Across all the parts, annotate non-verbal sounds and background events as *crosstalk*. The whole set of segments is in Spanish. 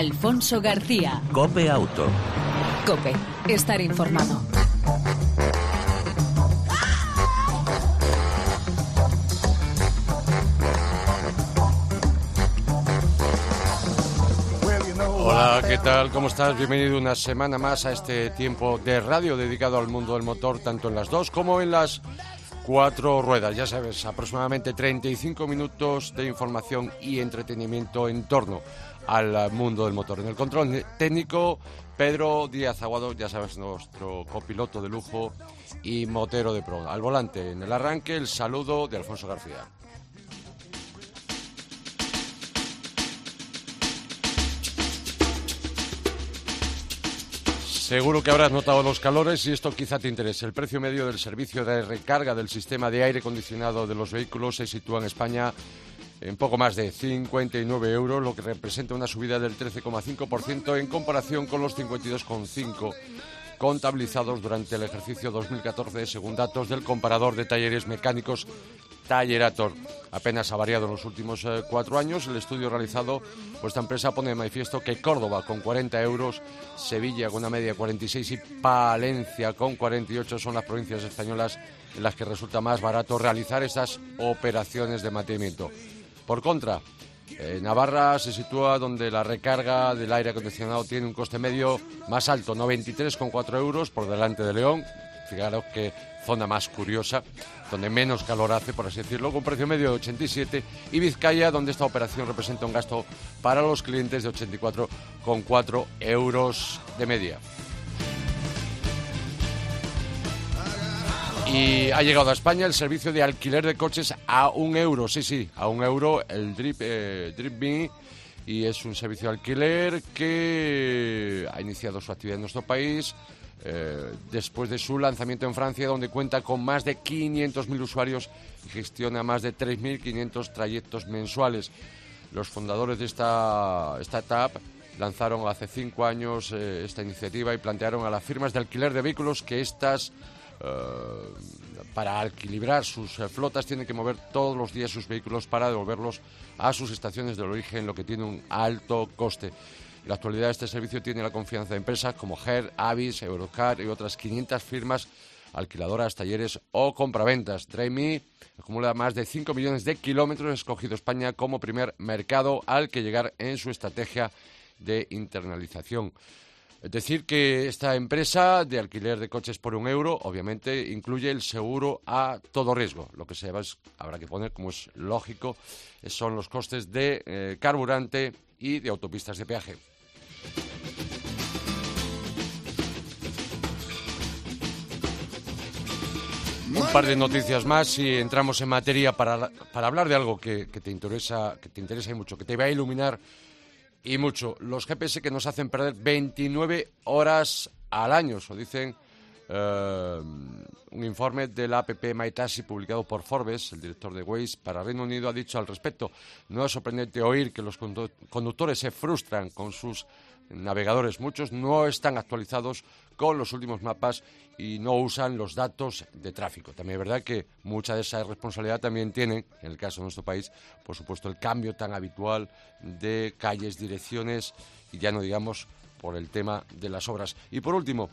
Alfonso García. Cope Auto. Cope, estar informado. Hola, ¿qué tal? ¿Cómo estás? Bienvenido una semana más a este tiempo de radio dedicado al mundo del motor, tanto en las dos como en las cuatro ruedas. Ya sabes, aproximadamente 35 minutos de información y entretenimiento en torno al mundo del motor. En el control técnico, Pedro Díaz Aguado, ya sabes, nuestro copiloto de lujo y motero de pro. Al volante, en el arranque, el saludo de Alfonso García. Seguro que habrás notado los calores y esto quizá te interese. El precio medio del servicio de recarga del sistema de aire acondicionado de los vehículos se sitúa en España en poco más de 59 euros, lo que representa una subida del 13,5% en comparación con los 52,5 contabilizados durante el ejercicio 2014 según datos del comparador de talleres mecánicos Tallerator. Apenas ha variado en los últimos eh, cuatro años. El estudio realizado por esta empresa pone de manifiesto que Córdoba con 40 euros, Sevilla con una media de 46 y Palencia con 48 son las provincias españolas en las que resulta más barato realizar estas operaciones de mantenimiento. Por contra, Navarra se sitúa donde la recarga del aire acondicionado tiene un coste medio más alto, 93,4 euros por delante de León. Fijaros qué zona más curiosa, donde menos calor hace, por así decirlo, con precio medio de 87. Y Vizcaya, donde esta operación representa un gasto para los clientes de 84,4 euros de media. Y ha llegado a España el servicio de alquiler de coches a un euro, sí, sí, a un euro el Drip, eh, Me. Y es un servicio de alquiler que ha iniciado su actividad en nuestro país eh, después de su lanzamiento en Francia, donde cuenta con más de 500.000 usuarios y gestiona más de 3.500 trayectos mensuales. Los fundadores de esta startup lanzaron hace cinco años eh, esta iniciativa y plantearon a las firmas de alquiler de vehículos que estas para equilibrar sus eh, flotas tienen que mover todos los días sus vehículos para devolverlos a sus estaciones de origen, lo que tiene un alto coste. En la actualidad este servicio tiene la confianza de empresas como GER, Avis, Eurocar y otras 500 firmas alquiladoras, talleres o compraventas. DriveMe acumula más de 5 millones de kilómetros, escogido España como primer mercado al que llegar en su estrategia de internalización. Es decir, que esta empresa de alquiler de coches por un euro, obviamente, incluye el seguro a todo riesgo. Lo que se habrá que poner, como es lógico, son los costes de eh, carburante y de autopistas de peaje. Un par de noticias más y entramos en materia para, hablar de algo que, te interesa, que te interesa mucho, que te va a iluminar y mucho. Los GPS que nos hacen perder 29 horas al año, eso dicen eh, un informe de la APP MyTaxi publicado por Forbes, el director de Waze para Reino Unido, ha dicho al respecto. No es sorprendente oír que los conductores se frustran con sus navegadores. Muchos no están actualizados con los últimos mapas y no usan los datos de tráfico. También es verdad que mucha de esa responsabilidad también tiene, en el caso de nuestro país, por supuesto, el cambio tan habitual de calles, direcciones y ya no digamos por el tema de las obras. Y por último,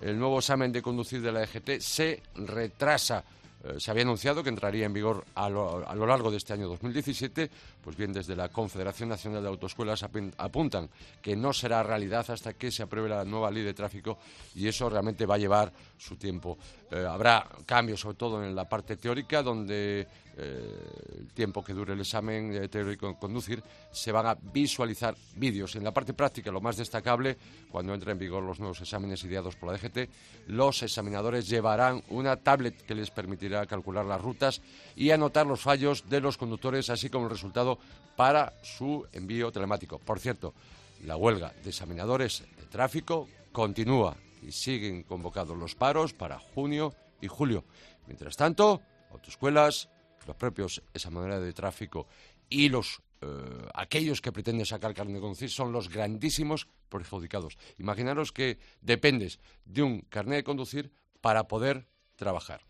el nuevo examen de conducir de la EGT se retrasa eh, se había anunciado que entraría en vigor a lo, largo de este año 2017, pues bien, desde la Confederación Nacional de Autoescuelas apuntan que no será realidad hasta que se apruebe la nueva ley de tráfico y eso realmente va a llevar su tiempo. Eh, habrá cambios, sobre todo en la parte teórica, donde eh, el tiempo que dure el examen teórico de conducir, se van a visualizar vídeos. En la parte práctica, lo más destacable, cuando entren en vigor los nuevos exámenes ideados por la DGT, los examinadores llevarán una tablet que les permitirá calcular las rutas y anotar los fallos de los conductores, así como el resultado para su envío telemático. Por cierto, la huelga de examinadores de tráfico continúa y siguen convocados los paros para junio y julio. Mientras tanto, autoescuelas, los propios esa manera de tráfico y los eh, aquellos que pretenden sacar carne de conducir son los grandísimos perjudicados. Imaginaros que dependes de un carnet de conducir para poder trabajar.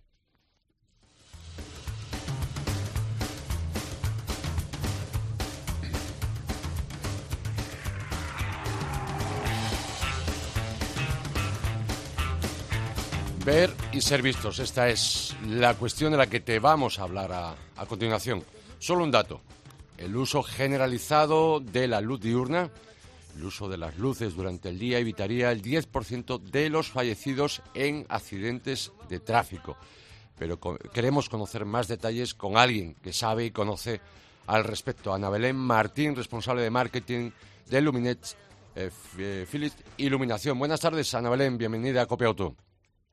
Ver y ser vistos. Esta es la cuestión de la que te vamos a hablar a, a continuación. Solo un dato. El uso generalizado de la luz diurna, el uso de las luces durante el día evitaría el 10% de los fallecidos en accidentes de tráfico. Pero queremos conocer más detalles con alguien que sabe y conoce al respecto. Ana Belén Martín, responsable de marketing de Luminet eh, eh, Philips Iluminación. Buenas tardes, Ana Belén. Bienvenida a Copia Auto.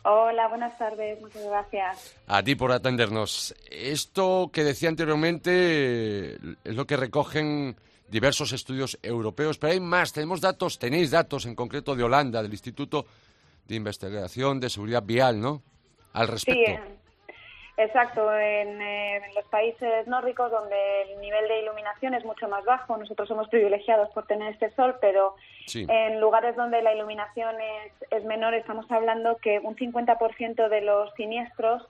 Hola, buenas tardes, muchas gracias. A ti por atendernos. Esto que decía anteriormente eh, es lo que recogen diversos estudios europeos, pero hay más. Tenemos datos, tenéis datos en concreto de Holanda, del Instituto de Investigación de Seguridad Vial, ¿no? Al Sí, respecto. eh, exacto. En, eh, en los países nórdicos, donde el nivel de iluminación es mucho más bajo, nosotros somos privilegiados por tener este sol, pero Sí. en lugares donde la iluminación es, es menor, estamos hablando que un 50% de los siniestros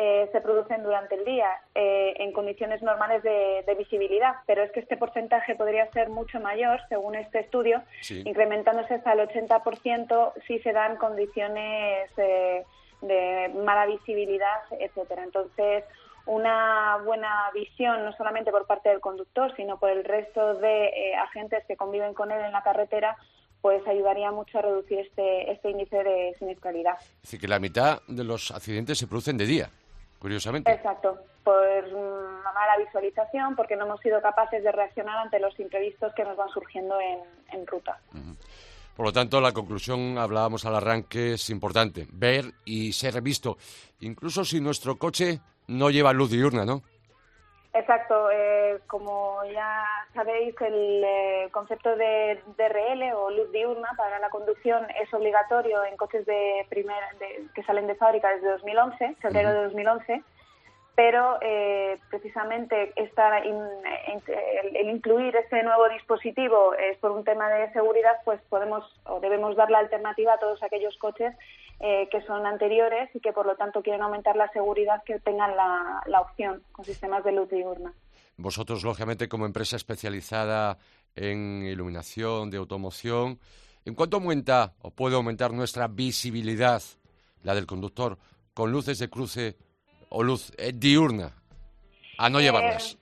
eh, se producen durante el día eh, en condiciones normales de, de visibilidad, pero es que este porcentaje podría ser mucho mayor, según este estudio, Sí. incrementándose hasta el 80% si se dan condiciones eh, de mala visibilidad, etcétera. Entonces, una buena visión no solamente por parte del conductor, sino por el resto de eh, agentes que conviven con él en la carretera, pues ayudaría mucho a reducir este, este índice de siniestralidad. Es decir, que la mitad de los accidentes se producen de día, curiosamente. Exacto, por una mala visualización, porque no hemos sido capaces de reaccionar ante los imprevistos que nos van surgiendo en, en ruta. Por lo tanto, la conclusión, hablábamos al arranque, es importante. Ver y ser visto. Incluso si nuestro coche no lleva luz diurna, ¿no? Exacto, eh, como ya sabéis, el eh, concepto de DRL o luz diurna para la conducción es obligatorio en coches de primer, de- que salen de fábrica desde 2011, febrero de 2011, pero eh, precisamente esta el, incluir este nuevo dispositivo es por un tema de seguridad, pues podemos o debemos dar la alternativa a todos aquellos coches eh, que son anteriores y que por lo tanto quieren aumentar la seguridad que tengan la, la opción con sistemas de luz diurna. Vosotros, lógicamente, como empresa especializada en iluminación, de automoción, ¿en cuánto aumenta o puede aumentar nuestra visibilidad, la del conductor, con luces de cruce o luz eh, diurna, a no Eh, llevarlas?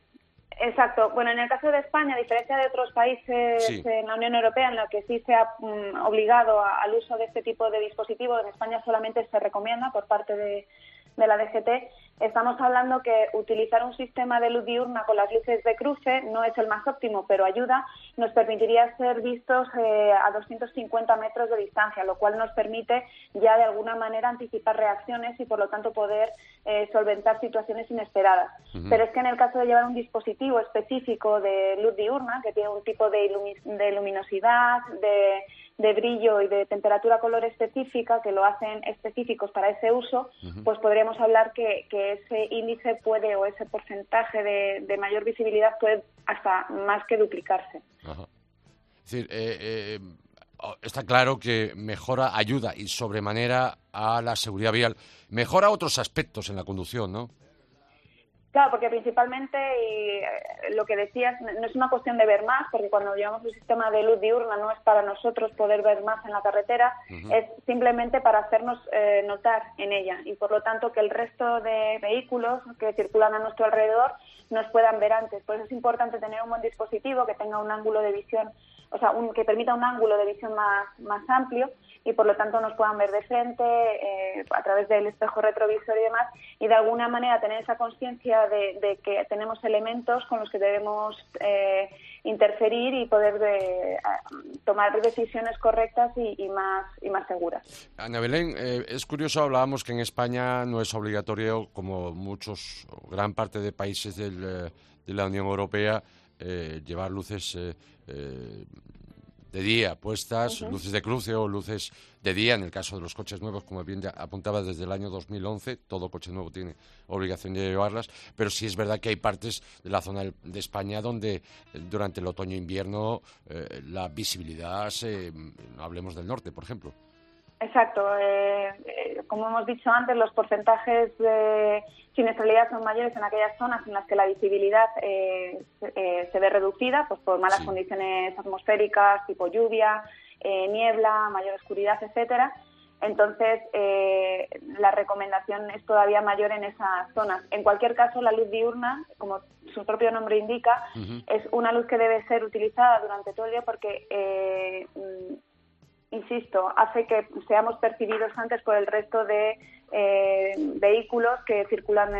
Exacto. Bueno, en el caso de España, a diferencia de otros países Sí. en la Unión Europea en los que sí se ha mm, obligado a- al uso de este tipo de dispositivo, en España solamente se recomienda por parte de, de la DGT, estamos hablando que utilizar un sistema de luz diurna con las luces de cruce no es el más óptimo, pero ayuda, nos permitiría ser vistos eh, a 250 metros de distancia, lo cual nos permite ya de alguna manera anticipar reacciones y por lo tanto poder eh, solventar situaciones inesperadas. Pero es que en el caso de llevar un dispositivo específico de luz diurna, que tiene un tipo de, ilumi- de luminosidad, de, de brillo y de temperatura color específica, que lo hacen específicos para ese uso, pues podríamos hablar que, que ese índice puede o ese porcentaje de, de mayor visibilidad puede hasta más que duplicarse. Ajá. Es decir, eh, eh, oh, está claro que mejora, ayuda y sobremanera a la seguridad vial. Mejora otros aspectos en la conducción, ¿no? Claro, porque principalmente, y eh, lo que decías, no es una cuestión de ver más, porque cuando llevamos un sistema de luz diurna no es para nosotros poder ver más en la carretera, es simplemente para hacernos eh, notar en ella y por lo tanto que el resto de vehículos que circulan a nuestro alrededor nos puedan ver antes. Por eso es importante tener un buen dispositivo que tenga un ángulo de visión, o sea, un- que permita un ángulo de visión más, más amplio y por lo tanto nos puedan ver de frente eh, a través del espejo retrovisor y demás y de alguna manera tener esa conciencia de, que tenemos elementos con los que debemos eh, interferir y poder de- a- tomar decisiones correctas y, y más y más seguras. Ana Belén, eh, es curioso, hablábamos que en España no es obligatorio, como muchos, gran parte de países eh, de la Unión Europea, eh, llevar luces eh, de día puestas, luces de cruce o luces de día, en el caso de los coches nuevos, como bien apuntaba desde el año 2011, todo coche nuevo tiene obligación de llevarlas, pero sí es verdad que hay partes de la zona de España donde eh, durante el otoño-invierno eh, la visibilidad, se, no hablemos del norte, por ejemplo. Exacto. eh, eh, como hemos dicho antes, los porcentajes de siniestralidad son mayores en aquellas zonas en las que la visibilidad eh, se- eh, se ve reducida, pues por malas Sí. condiciones atmosféricas, tipo lluvia, eh, niebla, mayor oscuridad, etcétera. Entonces, eh, la recomendación es todavía mayor en esas zonas. En cualquier caso, la luz diurna, como su propio nombre indica, es una luz que debe ser utilizada durante todo el día porque, insisto, hace que seamos percibidos antes por el resto de eh, vehículos que circulan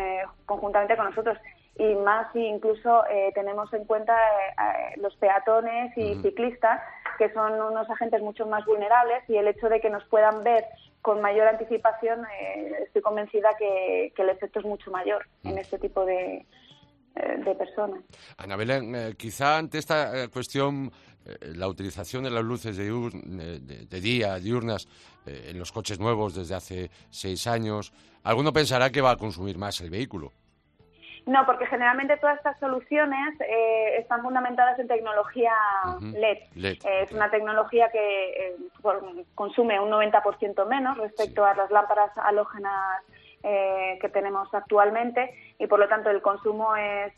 conjuntamente con nosotros. Y más si incluso tenemos en cuenta los peatones y ciclistas que son unos agentes mucho más vulnerables y el hecho de que nos puedan ver con mayor anticipación, eh, estoy convencida que, el efecto es mucho mayor en este tipo de, eh, de personas. Ana Belén, eh, quizá ante esta cuestión, la utilización de las luces de, de día, diurnas, en los coches nuevos desde hace seis años, alguno pensará que va a consumir más el vehículo. No, porque generalmente todas estas soluciones eh, están fundamentadas en tecnología LED. Eh, es una tecnología que eh, consume un 90% menos respecto a las lámparas halógenas que tenemos actualmente y por lo tanto el consumo es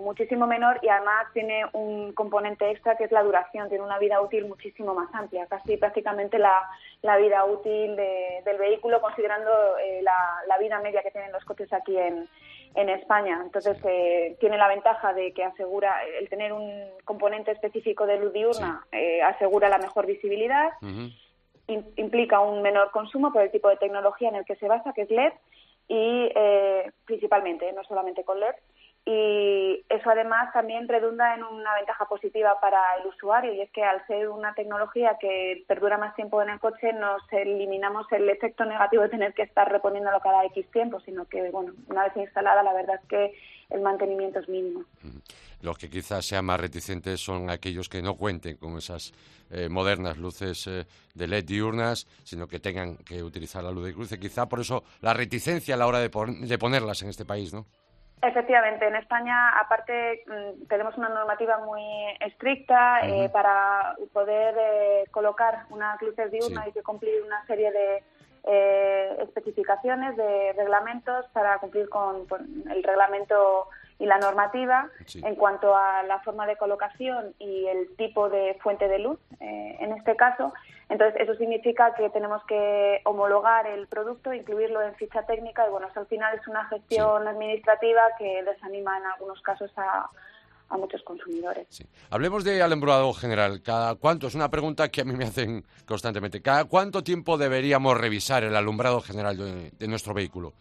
muchísimo menor y además tiene un componente extra que es la duración, tiene una vida útil muchísimo más amplia, casi prácticamente la, vida útil del vehículo considerando la, la, vida media que tienen los coches aquí en, en España. Entonces, eh, tiene la ventaja de que asegura, el tener un componente específico de luz diurna eh, asegura la mejor visibilidad, implica un menor consumo por el tipo de tecnología en el que se basa, que es LED, y eh, principalmente, no solamente con LED, y eso además también redunda en una ventaja positiva para el usuario y es que al ser una tecnología que perdura más tiempo en el coche nos eliminamos el efecto negativo de tener que estar reponiéndolo cada X tiempo, sino que bueno, una vez instalada la verdad es que el mantenimiento es mínimo. Los que quizás sean más reticentes son aquellos que no cuenten con esas eh, modernas luces eh, de LED diurnas, sino que tengan que utilizar la luz de cruce. Quizá por eso la reticencia a la hora de, de ponerlas en este país, ¿no? Efectivamente, en España, aparte, mm, tenemos una normativa muy estricta eh, para poder eh, colocar una luces diurna hay que cumplir una serie de eh, especificaciones, de reglamentos para cumplir con el reglamento y la normativa en cuanto a la forma de colocación y el tipo de fuente de luz, eh, en este caso. Entonces, eso significa que tenemos que homologar el producto, incluirlo en ficha técnica y, bueno, al final es una gestión administrativa que desanima en algunos casos a, a muchos consumidores. Hablemos de alumbrado general. ¿Cada cuánto? Es una pregunta que a mí me hacen constantemente. ¿Cada cuánto tiempo deberíamos revisar el alumbrado general de nuestro vehículo?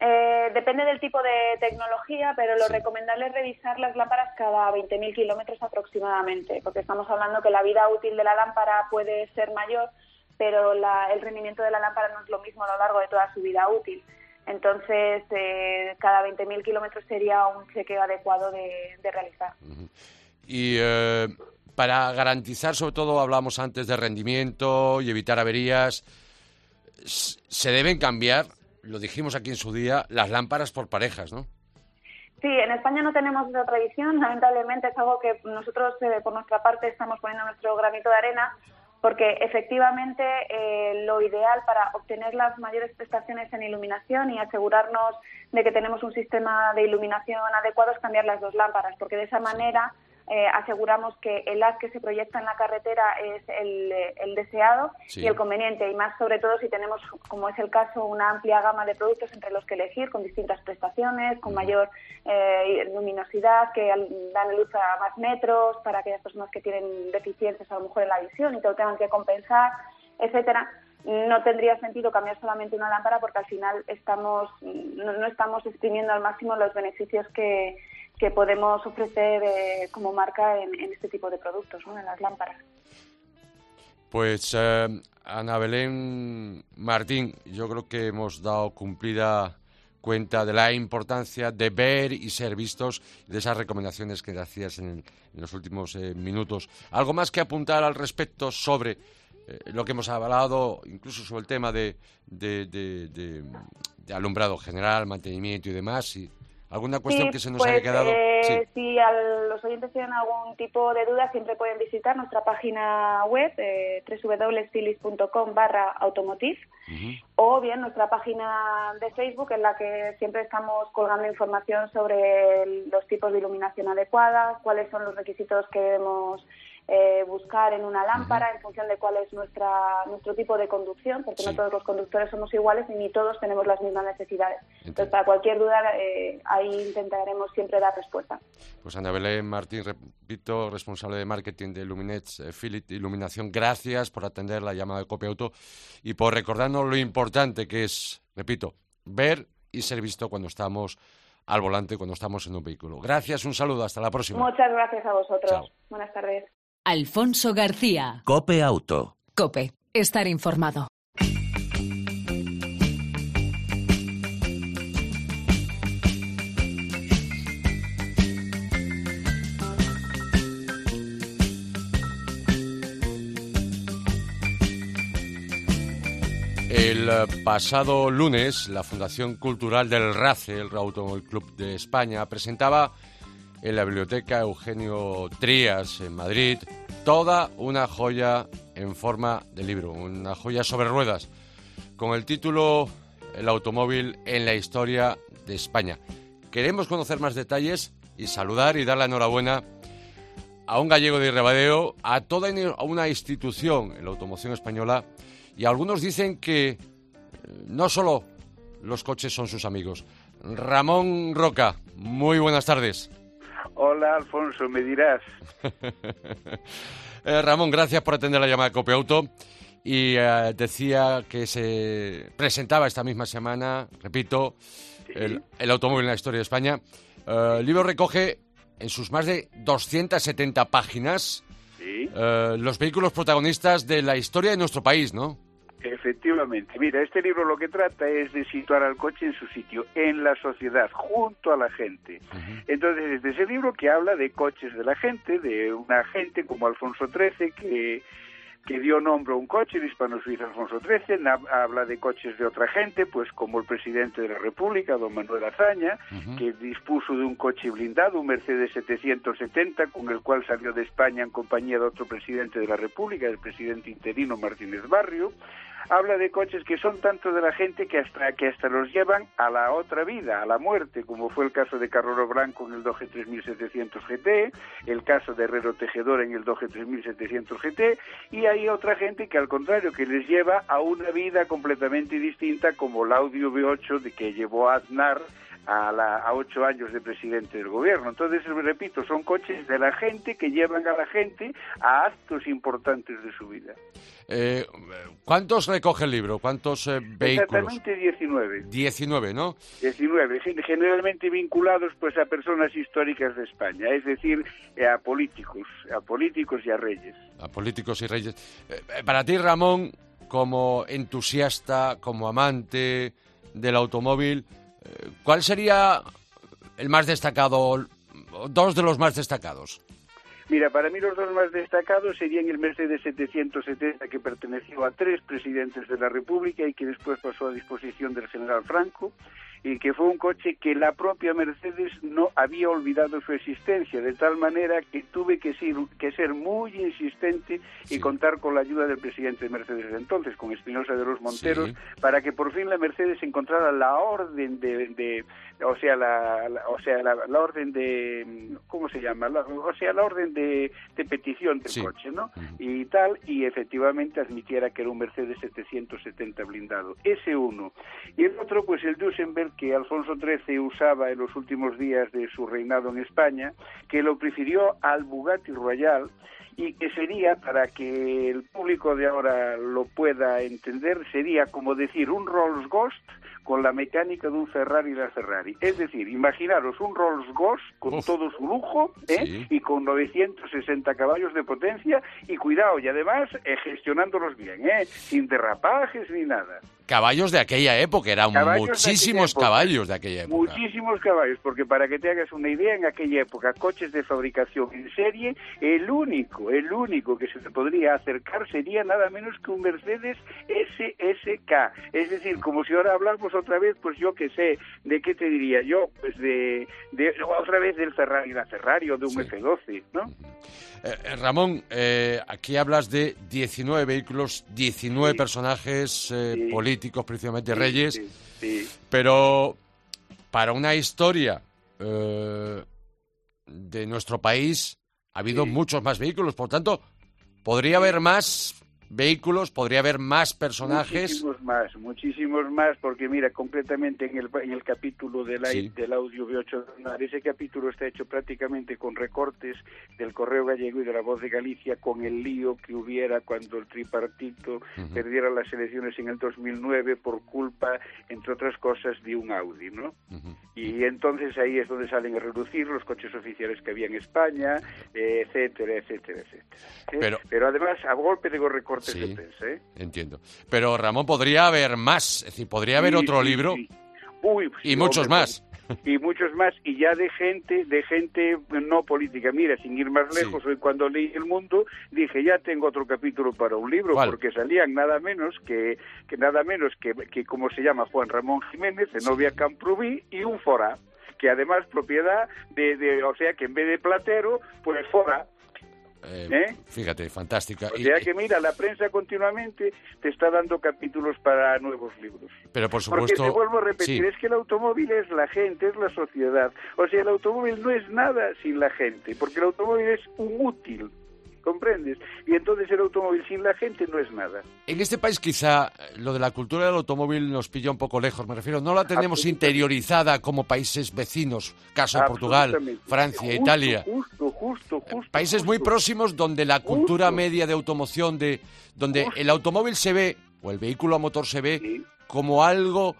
Eh, depende del tipo de tecnología, pero lo recomendable es revisar las lámparas cada 20.000 kilómetros aproximadamente, porque estamos hablando que la vida útil de la lámpara puede ser mayor, pero el rendimiento de la lámpara no es lo mismo a lo largo de toda su vida útil. Entonces, eh, cada 20.000 kilómetros sería un chequeo adecuado de, realizar. Y eh, para garantizar, sobre todo, hablamos antes de rendimiento y evitar averías, ¿se deben cambiar lo dijimos aquí en su día, las lámparas por parejas, ¿no? Sí, en España no tenemos esa tradición, lamentablemente es algo que nosotros eh, por nuestra parte estamos poniendo nuestro granito de arena, porque efectivamente eh, lo ideal para obtener las mayores prestaciones en iluminación y asegurarnos de que tenemos un sistema de iluminación adecuado es cambiar las dos lámparas, porque de esa manera eh, aseguramos que el haz que se proyecta en la carretera es el, deseado y el conveniente, y más sobre todo si tenemos, como es el caso, una amplia gama de productos entre los que elegir, con distintas prestaciones, con mayor eh, luminosidad, que dan luz a más metros para aquellas personas que tienen deficiencias a lo mejor en la visión y que lo tengan que compensar, etcétera. No tendría sentido cambiar solamente una lámpara porque al final estamos no estamos exprimiendo al máximo los beneficios que, que podemos ofrecer eh, como marca en, este tipo de productos, ¿no? en las lámparas. Pues eh, Ana Belén Martín, yo creo que hemos dado cumplida cuenta de la importancia de ver y ser vistos de esas recomendaciones que hacías en, los últimos eh, minutos. ¿Algo más que apuntar al respecto sobre lo que hemos hablado, incluso sobre el tema de, de, alumbrado general, mantenimiento y demás? Y ¿Alguna cuestión que se nos haya pues, quedado? Eh, Si a los oyentes tienen algún tipo de duda, siempre pueden visitar nuestra página web, eh, www.philips.com barra automotive. o bien nuestra página de Facebook en la que siempre estamos colgando información sobre los tipos de iluminación adecuada, cuáles son los requisitos que debemos eh, buscar en una lámpara en función de cuál es nuestra, nuestro tipo de conducción, porque no todos los conductores somos iguales y ni todos tenemos las mismas necesidades. Entonces, para cualquier duda, eh, ahí intentaremos siempre dar respuesta. Pues Ana Belén Martín, repito, responsable de marketing de Luminets eh, Philip Iluminación, gracias por atender la llamada de Copia Auto y por recordarnos lo importante que es, repito, ver y ser visto cuando estamos al volante, cuando estamos en un vehículo. Gracias, un saludo, hasta la próxima. Muchas gracias a vosotros. Buenas tardes. Alfonso García. Cope Auto. Cope. Estar informado. El eh, pasado lunes, la Fundación Cultural del RACE, el Automóvil Club de España, presentaba en la Biblioteca Eugenio Trías en Madrid toda una joya en forma de libro, una joya sobre ruedas, con el título El automóvil en la historia de España. Queremos conocer más detalles y saludar y dar la enhorabuena a un gallego de Irrebadeo, a toda una institución en la automoción española, y algunos dicen que eh, no solo los coches son sus amigos. Ramón Roca, muy buenas tardes. Hola, Alfonso, me dirás. *laughs* Eh, Ramón, gracias por atender la llamada de Copiauto. Y eh, decía que se presentaba esta misma semana, repito, el, automóvil en la historia de España. Eh, el libro recoge en sus más de 270 páginas los vehículos protagonistas de la historia de nuestro país, ¿no? Efectivamente. Mira, este libro lo que trata es de situar al coche en su sitio, en la sociedad, junto a la gente. Entonces, es ese libro que habla de coches de la gente, de una gente como Alfonso XIII que que dio nombre a un coche, el hispano-suizo Alfonso XIII, habla de coches de otra gente, pues como el presidente de la República, don Manuel Azaña, que dispuso de un coche blindado, un Mercedes 770, con el cual salió de España en compañía de otro presidente de la República, el presidente interino Martínez Barrio, habla de coches que son tanto de la gente que hasta que hasta los llevan a la otra vida, a la muerte, como fue el caso de Carroro Blanco en el Doge 3700 GT, el caso de Herrero Tejedor en el Doge 3700 GT, y hay otra gente que al contrario que les lleva a una vida completamente distinta como el Audio V8 de que llevó a Aznar a, a, ocho años de presidente del gobierno. Entonces, repito, son coches de la gente que llevan a la gente a actos importantes de su vida. Eh, ¿Cuántos recoge el libro? ¿Cuántos eh, vehículos? Exactamente 19. 19, ¿no? 19, generalmente vinculados pues a personas históricas de España, es decir, eh, a políticos, a políticos y a reyes. A políticos y reyes. para ti, Ramón, como entusiasta, como amante del automóvil, ¿cuál sería el más destacado, dos de los más destacados? Mira, para mí los dos más destacados serían el Mercedes 770 que perteneció a tres presidentes de la República y que después pasó a disposición del general Franco y que fue un coche que la propia Mercedes no había olvidado su existencia, de tal manera que tuve que ser, que ser muy insistente y contar con la ayuda del presidente de Mercedes de entonces, con Espinosa de los Monteros, para que por fin la Mercedes encontrara la orden de, o sea, la, o sea, la, orden de, ¿cómo se llama? o sea, la orden de, petición del coche, ¿no? Y tal, y efectivamente admitiera que era un Mercedes 770 blindado. Ese uno. Y el otro, pues el Que Alfonso XIII usaba en los últimos días de su reinado en España, que lo prefirió al Bugatti Royal y que sería, para que el público de ahora lo pueda entender, sería como decir un Rolls Ghost con la mecánica de un Ferrari y la Ferrari. Es decir, imaginaros un Rolls Ghost con todo su lujo ¿eh? y con 960 caballos de potencia y cuidado, y además eh, gestionándolos bien, ¿eh? sin derrapajes ni nada caballos de aquella época, eran muchísimos caballos de aquella época. Muchísimos caballos, porque para que te hagas una idea, en aquella época, coches de fabricación en serie, el único, el único que se te podría acercar sería nada menos que un Mercedes SSK. Es decir, como si ahora hablamos otra vez, pues yo que sé, ¿de qué te diría yo? Pues de, de otra vez del Ferrari, la Ferrari o de un F12, ¿no? Eh, eh, Ramón, eh, aquí hablas de 19 vehículos, 19 personajes políticos políticos, principalmente reyes, Sí, sí. pero para una historia eh, de nuestro país ha habido muchos más vehículos, por tanto, podría haber más vehículos, podría haber más personajes. Muchísimos más, muchísimos más, porque mira, concretamente en el, en el capítulo del, Sí. del audio B8 ese capítulo está hecho prácticamente con recortes del Correo Gallego y de la Voz de Galicia, con el lío que hubiera cuando el tripartito Ujú. perdiera las elecciones en el 2009 por culpa, entre otras cosas, de un Audi, ¿no? Ujú. Y entonces ahí es donde salen a reducir los coches oficiales que había en España, etcétera, etcétera, etcétera. ¿eh? Pero- además, a golpe de recortes Sí. de prensa, ¿eh? Entiendo. Pero Ramón, podría haber más, es decir, podría haber Sí, otro sí, libro. Uy, y muchos hombre, más. Y muchos más, y ya de gente, de gente no política. Mira, sin ir más lejos, hoy cuando leí El Mundo, dije, ya tengo otro capítulo para un libro, ¿Cuál? porque salían nada menos que, que nada menos que, que, como se llama, Juan Ramón Jiménez, Zenobia Camprubí y un Fora, que además propiedad de, de, o sea, que en vez de Platero, pues Fora. Eh, ¿Eh? Fíjate, fantástica. O Y- que mira, la prensa continuamente te está dando capítulos para nuevos libros. pero por Porque supuesto, te vuelvo a repetir, sí. es que el automóvil es la gente, es la sociedad. O sea, el automóvil no es nada sin la gente, porque el automóvil es un útil, ¿comprendes? Y entonces el automóvil sin la gente no es nada. En este país quizá eh, lo de la cultura del automóvil nos pilla un poco lejos, me refiero, no la tenemos interiorizada como países vecinos, caso Portugal. Francia, Justo, Italia. Justo, justo, justo. Países muy próximos donde la cultura Justo. media de automoción, de donde el automóvil se ve, o el vehículo a motor se ve, Sí, como algo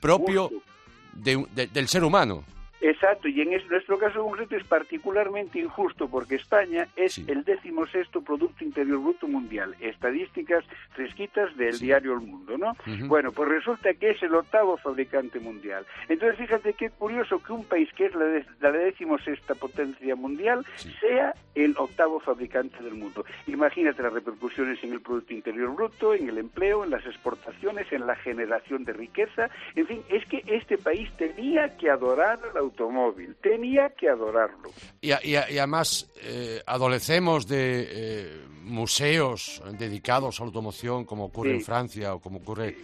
propio de de- del ser humano. Exacto, y en es- nuestro caso concreto es particularmente injusto porque España es Sí. el decimosexto Producto Interior Bruto Mundial. Estadísticas fresquitas del Sí. diario El Mundo, ¿no? Bueno, pues resulta que es el octavo fabricante mundial. Entonces fíjate qué curioso que un país que es la, de- la decimosexta potencia mundial Sí. sea el octavo fabricante del mundo. Imagínate las repercusiones en el Producto Interior Bruto, en el empleo, en las exportaciones, en la generación de riqueza. En fin, es que este país tenía que adorar al automóvil, tenía que adorarlo. Y, y y además eh, adolecemos de eh, museos dedicados a la automoción, como ocurre Sí. en Francia o como ocurre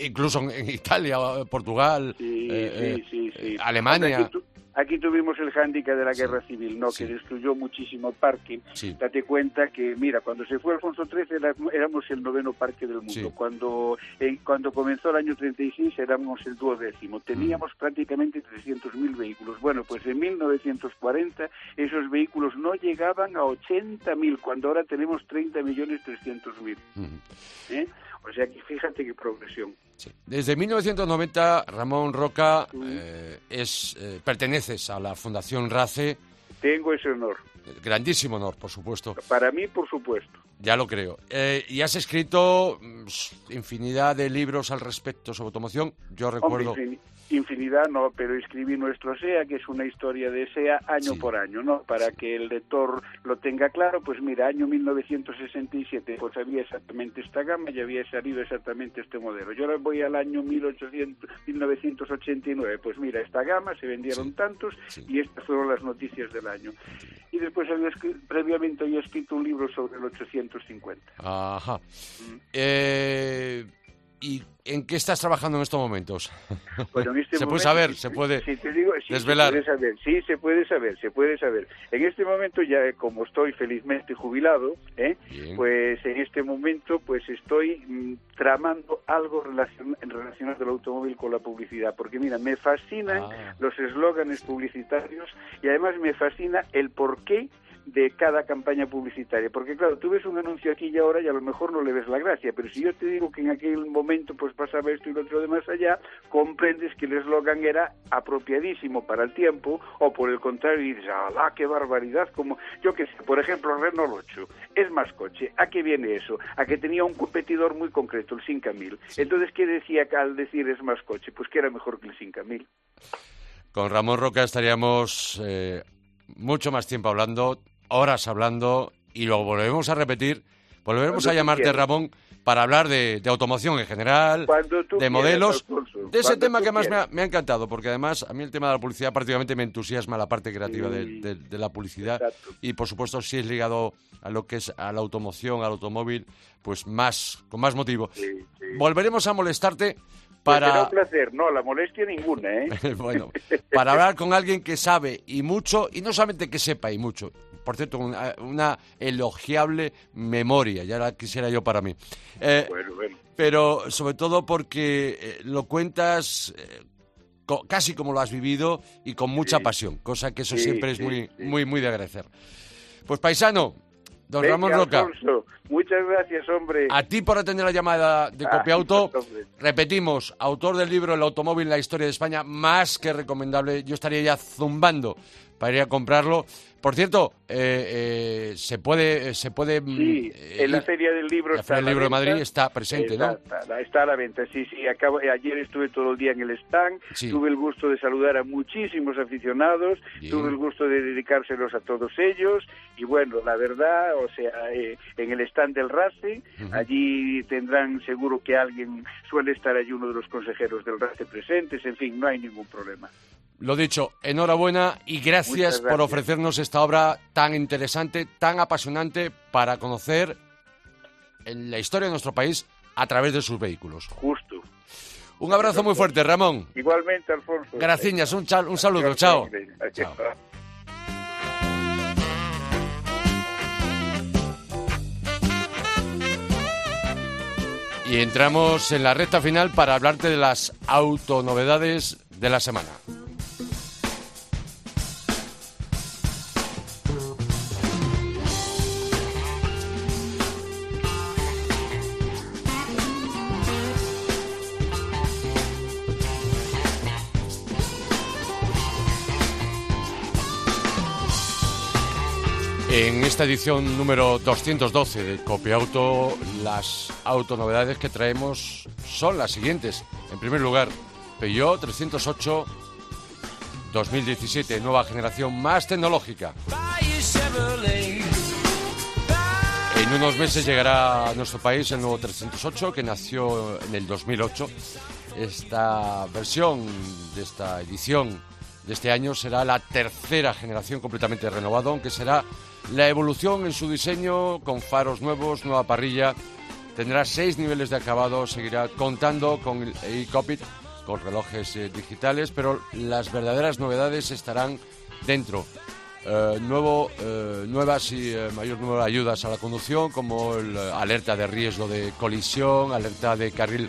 incluso en, Italia, Portugal, Sí, eh, sí, sí, sí. Alemania. Aquí, tu- aquí tuvimos el hándicap de la guerra civil, ¿no? Que destruyó muchísimo parque. Date cuenta que, mira, cuando se fue Alfonso XIII era- éramos el noveno parque del mundo. Cuando eh, cuando comenzó el año 36 éramos el duodécimo. Teníamos prácticamente 300.000 vehículos. Bueno, pues en 1940 esos vehículos no llegaban a 80.000, cuando ahora tenemos 30.300.000. Ujú. ¿eh? O sea que fíjate qué progresión. Sí. Desde 1990, Ramón Roca eh, es eh, perteneces a la Fundación RACE, Tengo ese honor. grandísimo honor, por supuesto, Para mí, por supuesto. ya lo creo. Eh, y has escrito mm, infinidad de libros al respecto sobre automoción. Yo recuerdo. Hombre, infinidad no, pero escribí nuestro SEA, que es una historia de SEA año Sí. por año, ¿no? Para que el lector lo tenga claro, pues mira, año 1967, pues había exactamente esta gama y había salido exactamente este modelo. Yo ahora voy al año 1800, 1989, pues mira, esta gama, se vendieron Sí. tantos Sí. y estas fueron las noticias del año. Y después había previamente había escrito un libro sobre el 850. Ajá. Mm. Eh, ¿Y en qué estás trabajando en estos momentos? *laughs* Bueno, en este Se puede momento, saber, si- se puede si te digo, sí, desvelar. Se puede saber, sí, se puede saber, se puede saber. En este momento ya, eh, como estoy felizmente jubilado, ¿eh? Pues en este momento pues estoy mm, tramando algo relacion- relacionado al automóvil con la publicidad, porque mira, me fascinan Ah. los eslóganes publicitarios y además me fascina el porqué de cada campaña publicitaria, porque claro, tú ves un anuncio aquí y ahora y a lo mejor no le ves la gracia, pero si yo te digo que en aquel momento pues pasaba esto y lo otro de más allá, comprendes que el eslogan era apropiadísimo para el tiempo o por el contrario dices, ¡ah, qué barbaridad! Como yo que sé, por ejemplo, Renault 8 es más coche, ¿a qué viene eso? A que tenía un competidor muy concreto, el 5000. Entonces, ¿qué decía al decir es más coche? Pues que era mejor que el 5000. Con Ramón Roca estaríamos eh, mucho más tiempo hablando, horas hablando, y lo volvemos a repetir Volveremos a llamarte, Ramón, para hablar de, automoción en general, de modelos, de ese tema que más me ha, encantado, porque además a mí el tema de la publicidad prácticamente me entusiasma la parte creativa de, la publicidad. y por supuesto si es ligado a lo que es a la automoción, al automóvil, pues más, con más motivo. Volveremos a molestarte pues para... un placer, no, la molestia ninguna, ¿eh? *laughs* bueno, para hablar con alguien que sabe y mucho, y no solamente que sepa y mucho, por cierto, una, elogiable memoria, ya la quisiera yo para mí. Eh, bueno, bueno. Pero sobre todo porque eh, lo cuentas eh, casi como lo has vivido y con mucha pasión, cosa que eso siempre es muy, muy, muy de agradecer. Pues paisano, don Ramón Roca. muchas gracias, hombre. A ti por atender la llamada de ah, Copiauto. Repetimos, autor del libro El automóvil la historia de España, más que recomendable. Yo estaría ya zumbando para ir a comprarlo. Por cierto, eh, eh, se puede, se puede. Mm, sí, en la Feria del Libro la Feria del Libro de Madrid está presente, ¿no? Está, a la venta, sí, sí. Acabo, ayer estuve todo el día en el stand, tuve el gusto de saludar a muchísimos aficionados, tuve el gusto de dedicárselos a todos ellos y bueno, la verdad, o sea, eh, en el stand del RACE, allí tendrán seguro que alguien suele estar allí uno de los consejeros del RACE presentes, en fin, no hay ningún problema. Lo dicho, enhorabuena y gracias, por ofrecernos esta obra tan interesante, tan apasionante para conocer en la historia de nuestro país a través de sus vehículos. Justo. Un abrazo muy fuerte, Ramón. Igualmente, Alfonso. Gracias, un, un saludo, chao. chao. Y entramos en la recta final para hablarte de las autonovedades de la semana. Esta edición número 212 de Copia Auto, las autonovedades que traemos son las siguientes. En primer lugar, Peugeot 308 2017, nueva generación más tecnológica. En unos meses llegará a nuestro país el nuevo 308 que nació en el 2008. Esta versión de esta edición de este año será la tercera generación completamente renovada, aunque será la evolución en su diseño con faros nuevos, nueva parrilla, tendrá seis niveles de acabado, seguirá contando con el e-cockpit, con relojes eh, digitales, pero las verdaderas novedades estarán dentro. Eh, nuevo, eh, nuevas y mayor número de ayudas a la conducción, como el, alerta de riesgo de colisión, alerta de carril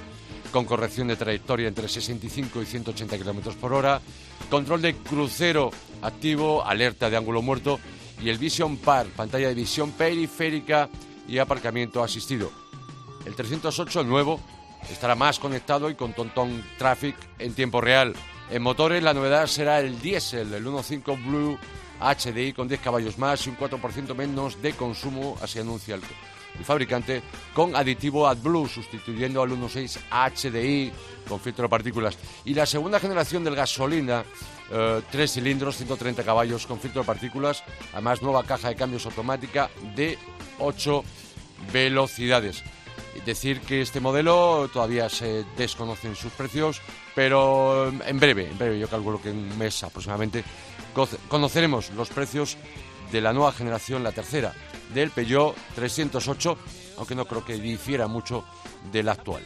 con corrección de trayectoria entre 65 y 180 kilómetros por hora, control de crucero activo, alerta de ángulo muerto y el Vision Par, pantalla de visión periférica y aparcamiento asistido. El 308 nuevo estará más conectado y con Tonton Traffic en tiempo real. En motores la novedad será el diésel, el 1.5 Blue HDI con 10 caballos más y un 4% menos de consumo, así anuncia el, fabricante, con aditivo AdBlue sustituyendo al 1.6 HDI con filtro de partículas. Y la segunda generación del gasolina eh, tres cilindros, 130 caballos con filtro de partículas, además nueva caja de cambios automática de 8 velocidades. Es decir que este modelo todavía se desconocen sus precios, pero en breve, en breve, yo calculo que en un mes aproximadamente, conoceremos los precios de la nueva generación, la tercera, del Peugeot 308, aunque no creo que difiera mucho del actual.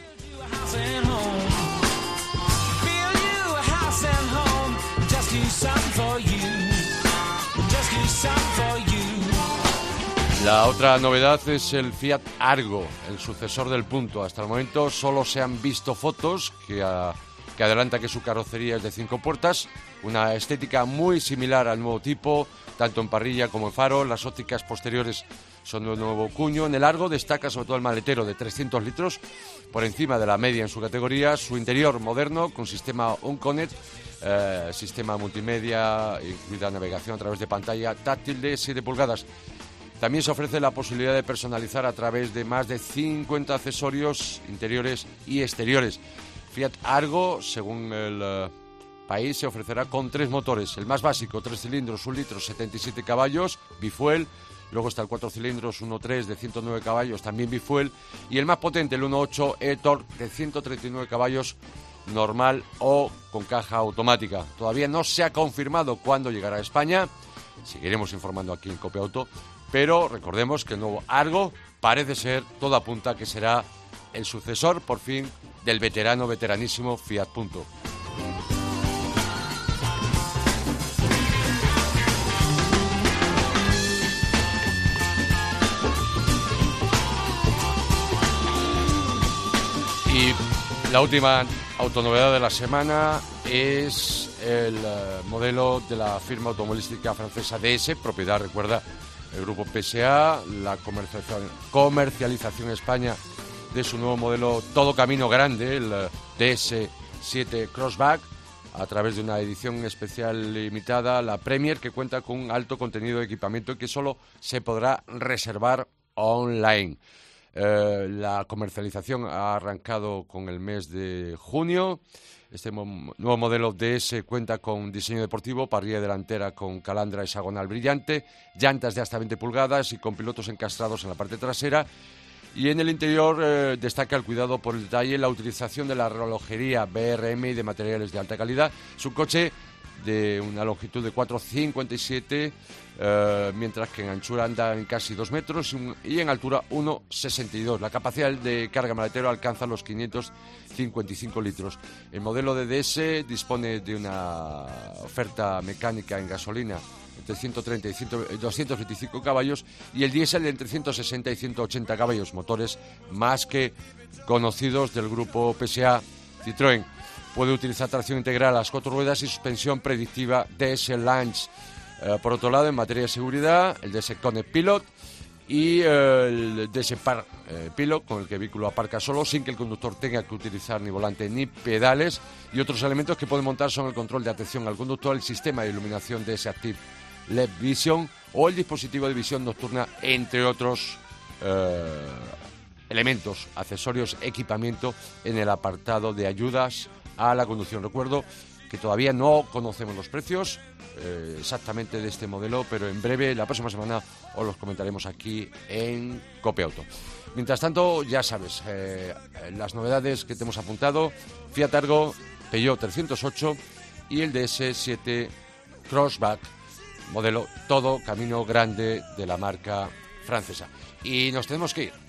La otra novedad es el Fiat Argo, el sucesor del Punto. Hasta el momento solo se han visto fotos que, adelanta que su carrocería es de cinco puertas, una estética muy similar al nuevo tipo, tanto en parrilla como en faro. Las ópticas posteriores son de nuevo cuño. En el Argo destaca sobre todo el maletero de 300 litros, por encima de la media en su categoría. Su interior moderno con sistema Unconet eh, sistema multimedia, incluida navegación a través de pantalla táctil de 7 pulgadas. También se ofrece la posibilidad de personalizar a través de más de 50 accesorios interiores y exteriores. Fiat Argo, según el eh, país, se ofrecerá con tres motores. El más básico, tres cilindros, un litro, 77 caballos, bifuel. Luego está el 4 cilindros 1.3 de 109 caballos, también bifuel. Y el más potente, el 1.8 e-torque de 139 caballos, normal o con caja automática. Todavía no se ha confirmado cuándo llegará a España. Seguiremos informando aquí en Copia Auto. Pero recordemos que el nuevo Argo parece ser, todo apunta que será el sucesor, por fin, del veterano, veteranísimo Fiat Punto. Y la última autonovedad de la semana es el eh, modelo de la firma automovilística francesa DS, propiedad, recuerda, el grupo PSA, la comercialización, España de su nuevo modelo Todo Camino Grande, el eh, DS7 Crossback, a través de una edición especial limitada, la Premier, que cuenta con un alto contenido de equipamiento y que solo se podrá reservar online. Eh, la comercialización ha arrancado con el mes de junio. Este nuevo modelo DS cuenta con diseño deportivo, parrilla delantera con calandra hexagonal brillante, llantas de hasta 20 pulgadas y con pilotos encastrados en la parte trasera. Y en el interior eh, destaca el cuidado por el detalle, la utilización de la relojería BRM y de materiales de alta calidad. Es un coche de una longitud de 4,57, eh, mientras que en anchura anda en casi 2 metros y en altura 1,62. La capacidad de carga maletero alcanza los 555 litros. El modelo de DS dispone de una oferta mecánica en gasolina entre 130 y 225 caballos y el diésel entre 160 y 180 caballos, motores más que conocidos del grupo PSA Citroën. Puede utilizar tracción integral a las cuatro ruedas y suspensión predictiva DS Launch. Eh, por otro lado, en materia de seguridad, el Connect Pilot y eh, el DS Park eh, con el que el vehículo aparca solo, sin que el conductor tenga que utilizar ni volante ni pedales. Y otros elementos que puede montar son el control de atención al conductor, el sistema de iluminación DS Active LED Vision o el dispositivo de visión nocturna, entre otros elementos, accesorios, equipamiento en el apartado de ayudas a la conducción. Recuerdo que todavía no conocemos los precios eh, exactamente de este modelo, pero en breve, la próxima semana, os los comentaremos aquí en Copia Auto. Mientras tanto, ya sabes, eh, las novedades que te hemos apuntado, Fiat Argo, Peugeot 308 y el DS7 Crossback, modelo todo camino grande de la marca francesa. Y nos tenemos que ir.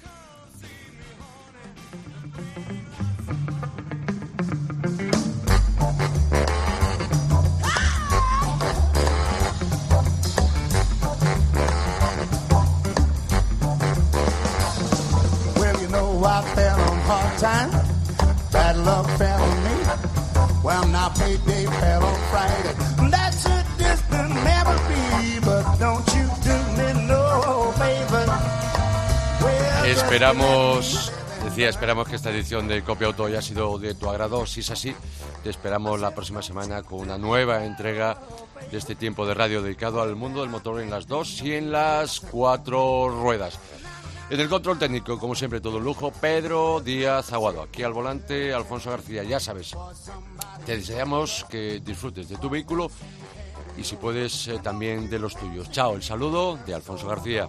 Esperamos, decía, esperamos que esta edición de Copia Auto haya sido de tu agrado. Si es así, te esperamos la próxima semana con una nueva entrega de este tiempo de radio dedicado al mundo del motor en las dos y en las cuatro ruedas. En el control técnico, como siempre, todo lujo, Pedro Díaz Aguado. Aquí al volante, Alfonso García, ya sabes. Te deseamos que disfrutes de tu vehículo y si puedes eh, también de los tuyos. Chao, el saludo de Alfonso García.